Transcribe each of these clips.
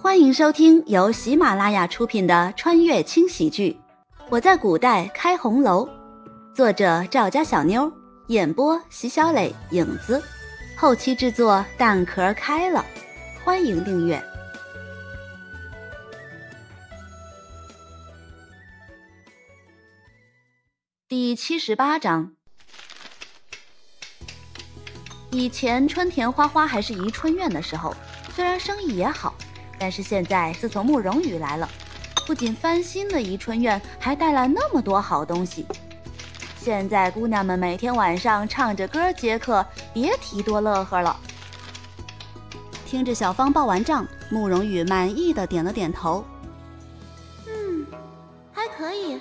欢迎收听由喜马拉雅出品的穿越轻喜剧《我在古代开红楼》，作者赵家小妞，演播席小磊、影子，后期制作蛋壳开了。欢迎订阅第七十八章。以前春田花花还是宜春院的时候，虽然生意也好。但是现在，自从慕容羽来了，不仅翻新了宜春院，还带来那么多好东西。现在姑娘们每天晚上唱着歌接客，别提多乐呵了。听着小芳报完账，慕容羽满意的点了点头：“嗯，还可以，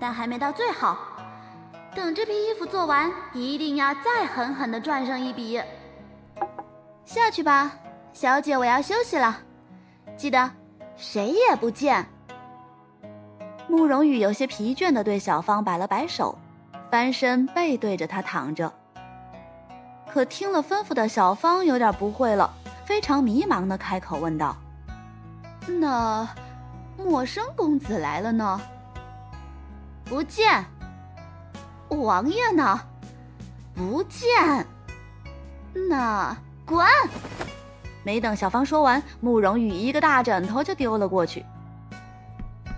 但还没到最好。等这批衣服做完，一定要再狠狠的赚上一笔。下去吧，小姐，我要休息了。”记得，谁也不见。慕容羽有些疲倦的对小芳摆了摆手，翻身背对着她躺着。可听了吩咐的小芳有点不会了，非常迷茫的开口问道：“那陌生公子来了呢？不见。王爷呢？不见。那滚！”没等小芳说完，慕容羽一个大枕头就丢了过去。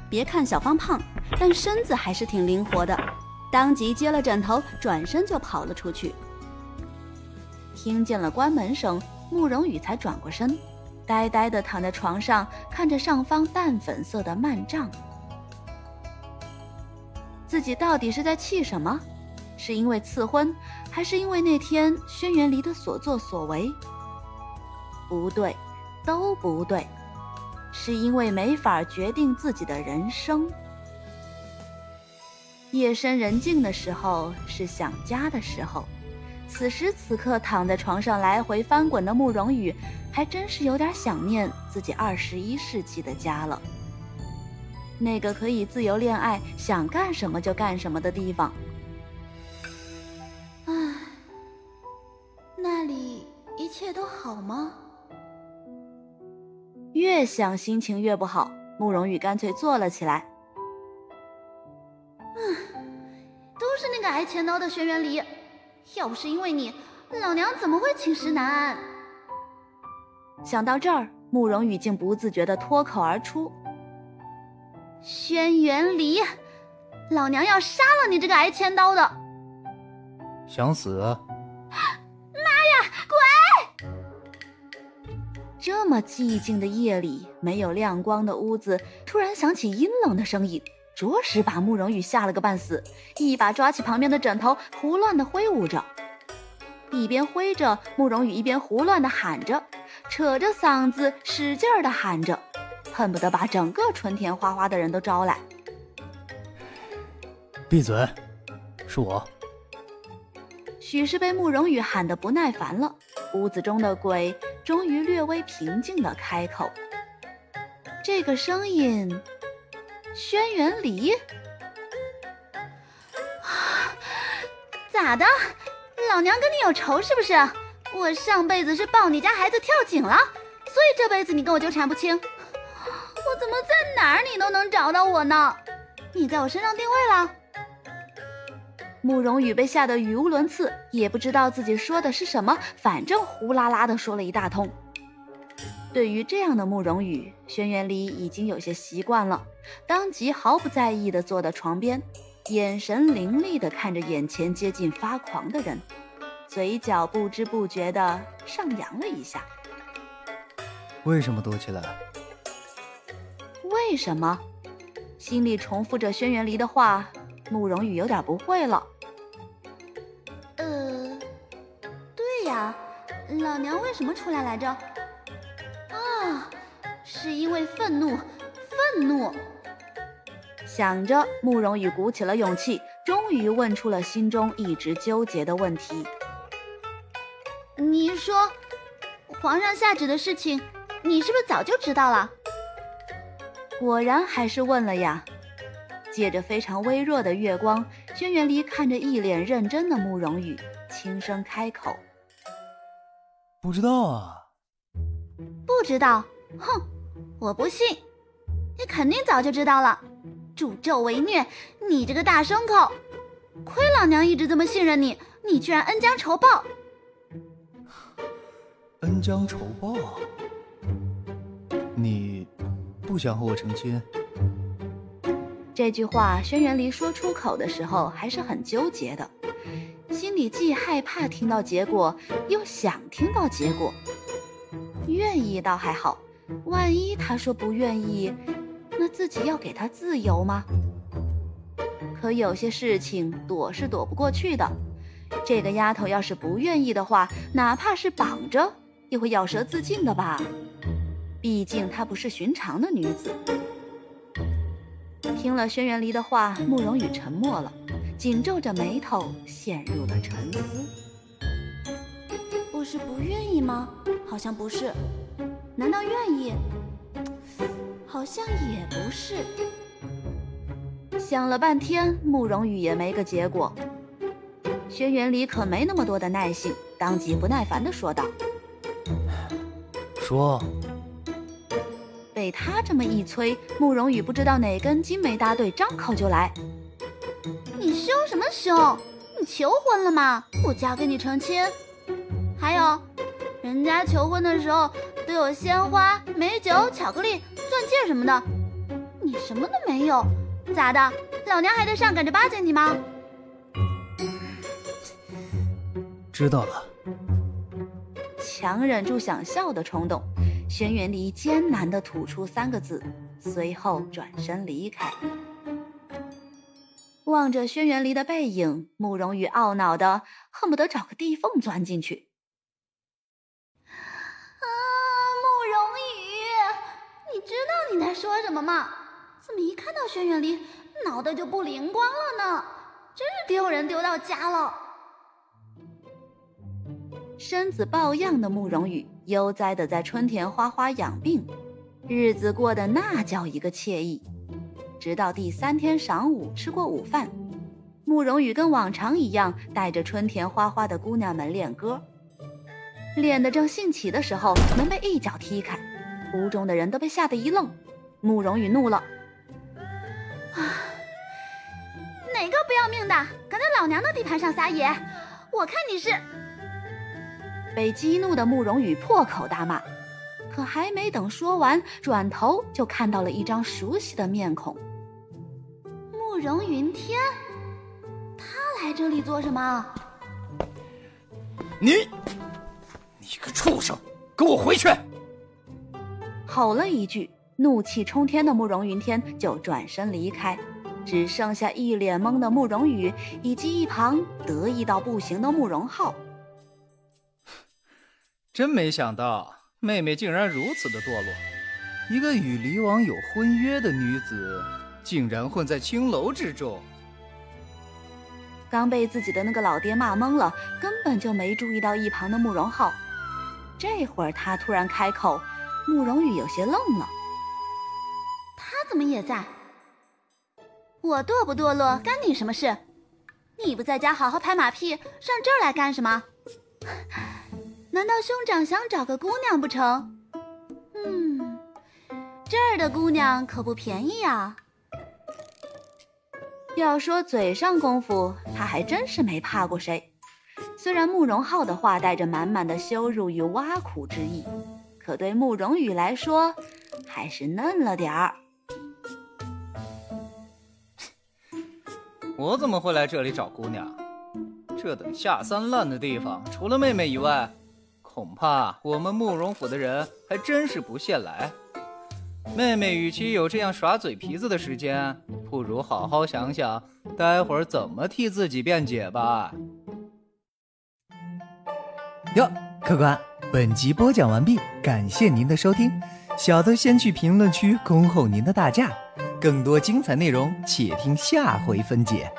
别看小芳胖，但身子还是挺灵活的，当即接了枕头，转身就跑了出去。听见了关门声，慕容羽才转过身，呆呆地躺在床上，看着上方淡粉色的幔帐。自己到底是在气什么？是因为赐婚，还是因为那天轩辕离的所作所为？不对，都不对，是因为没法决定自己的人生。夜深人静的时候是想家的时候，此时此刻躺在床上来回翻滚的慕容羽，还真是有点想念自己二十一世纪的家了。那个可以自由恋爱、想干什么就干什么的地方。唉，那里一切都好吗？越想心情越不好，慕容羽干脆坐了起来。嗯，都是那个挨千刀的轩辕离，要不是因为你，老娘怎么会寝食难安？想到这儿，慕容羽竟不自觉的脱口而出：“轩辕离，老娘要杀了你这个挨千刀的！”想死？这么寂静的夜里，没有亮光的屋子，突然响起阴冷的声音，着实把慕容羽吓了个半死，一把抓起旁边的枕头，胡乱的挥舞着。一边挥着，慕容羽一边胡乱的喊着，扯着嗓子使劲的喊着，恨不得把整个春田花花的人都招来。闭嘴，是我。许是被慕容羽喊得不耐烦了，屋子中的鬼。终于略微平静的开口：“这个声音，轩辕离，咋的？老娘跟你有仇是不是？我上辈子是抱你家孩子跳井了，所以这辈子你跟我纠缠不清。我怎么在哪儿你都能找到我呢？你在我身上定位了？”慕容羽被吓得语无伦次，也不知道自己说的是什么，反正呼啦啦的说了一大通。对于这样的慕容羽，轩辕离已经有些习惯了，当即毫不在意的坐到床边，眼神凌厉的看着眼前接近发狂的人，嘴角不知不觉的上扬了一下。为什么躲起来？为什么？心里重复着轩辕离的话。慕容羽有点不会了。老娘为什么出来来着？啊，是因为愤怒，愤怒。想着，慕容羽鼓起了勇气，终于问出了心中一直纠结的问题。你说，皇上下旨的事情，你是不是早就知道了？果然还是问了呀。借着非常微弱的月光，轩辕离看着一脸认真的慕容羽，轻声开口：“不知道啊。”“不知道？哼，我不信，你肯定早就知道了。助纣为虐，你这个大牲口！亏老娘一直这么信任你，你居然恩将仇报！恩将仇报？你不想和我成亲？这句话，轩辕离说出口的时候还是很纠结的，心里既害怕听到结果，又想听到结果。愿意倒还好，万一他说不愿意，那自己要给他自由吗？可有些事情躲是躲不过去的。这个丫头要是不愿意的话，哪怕是绑着，也会咬舌自尽的吧？毕竟她不是寻常的女子。听了轩辕离的话，慕容羽沉默了，紧皱着眉头，陷入了沉思。不是不愿意吗？好像不是。难道愿意？好像也不是。想了半天，慕容羽也没个结果。轩辕离可没那么多的耐性，当即不耐烦地说道：“说。”被他这么一催，慕容羽不知道哪根筋没搭对，张口就来：“你凶什么凶？你求婚了吗？我嫁给你成亲。还有，人家求婚的时候都有鲜花、美酒、巧克力、钻戒什么的，你什么都没有，咋的？老娘还得上赶着巴结你吗？”知道了。强忍住想笑的冲动。轩辕离艰难地吐出三个字，随后转身离开。望着轩辕离的背影，慕容羽懊恼的恨不得找个地缝钻进去。啊，慕容羽，你知道你在说什么吗？怎么一看到轩辕离，脑袋就不灵光了呢？真是丢人丢到家了。身子抱恙的慕容羽悠哉的在春田花花养病，日子过得那叫一个惬意。直到第三天晌午吃过午饭，慕容羽跟往常一样带着春田花花的姑娘们练歌，练得正兴起的时候，门被一脚踢开，屋中的人都被吓得一愣。慕容羽怒了：“啊，哪个不要命的敢在老娘的地盘上撒野？我看你是……”被激怒的慕容羽破口大骂，可还没等说完，转头就看到了一张熟悉的面孔——慕容云天。他来这里做什么？你，你个畜生，给我回去！吼了一句，怒气冲天的慕容云天就转身离开，只剩下一脸懵的慕容羽，以及一旁得意到不行的慕容浩。真没想到，妹妹竟然如此的堕落。一个与离王有婚约的女子，竟然混在青楼之中。刚被自己的那个老爹骂懵了，根本就没注意到一旁的慕容浩。这会儿他突然开口，慕容羽有些愣了。他怎么也在？我堕不堕落，干你什么事？你不在家好好拍马屁，上这儿来干什么？难道兄长想找个姑娘不成？嗯，这儿的姑娘可不便宜啊。要说嘴上功夫，他还真是没怕过谁。虽然慕容浩的话带着满满的羞辱与挖苦之意，可对慕容羽来说，还是嫩了点儿。我怎么会来这里找姑娘？这等下三滥的地方，除了妹妹以外。恐怕我们慕容府的人还真是不屑来。妹妹，与其有这样耍嘴皮子的时间，不如好好想想，待会儿怎么替自己辩解吧。哟，客官，本集播讲完毕，感谢您的收听。小的先去评论区恭候您的大驾，更多精彩内容，且听下回分解。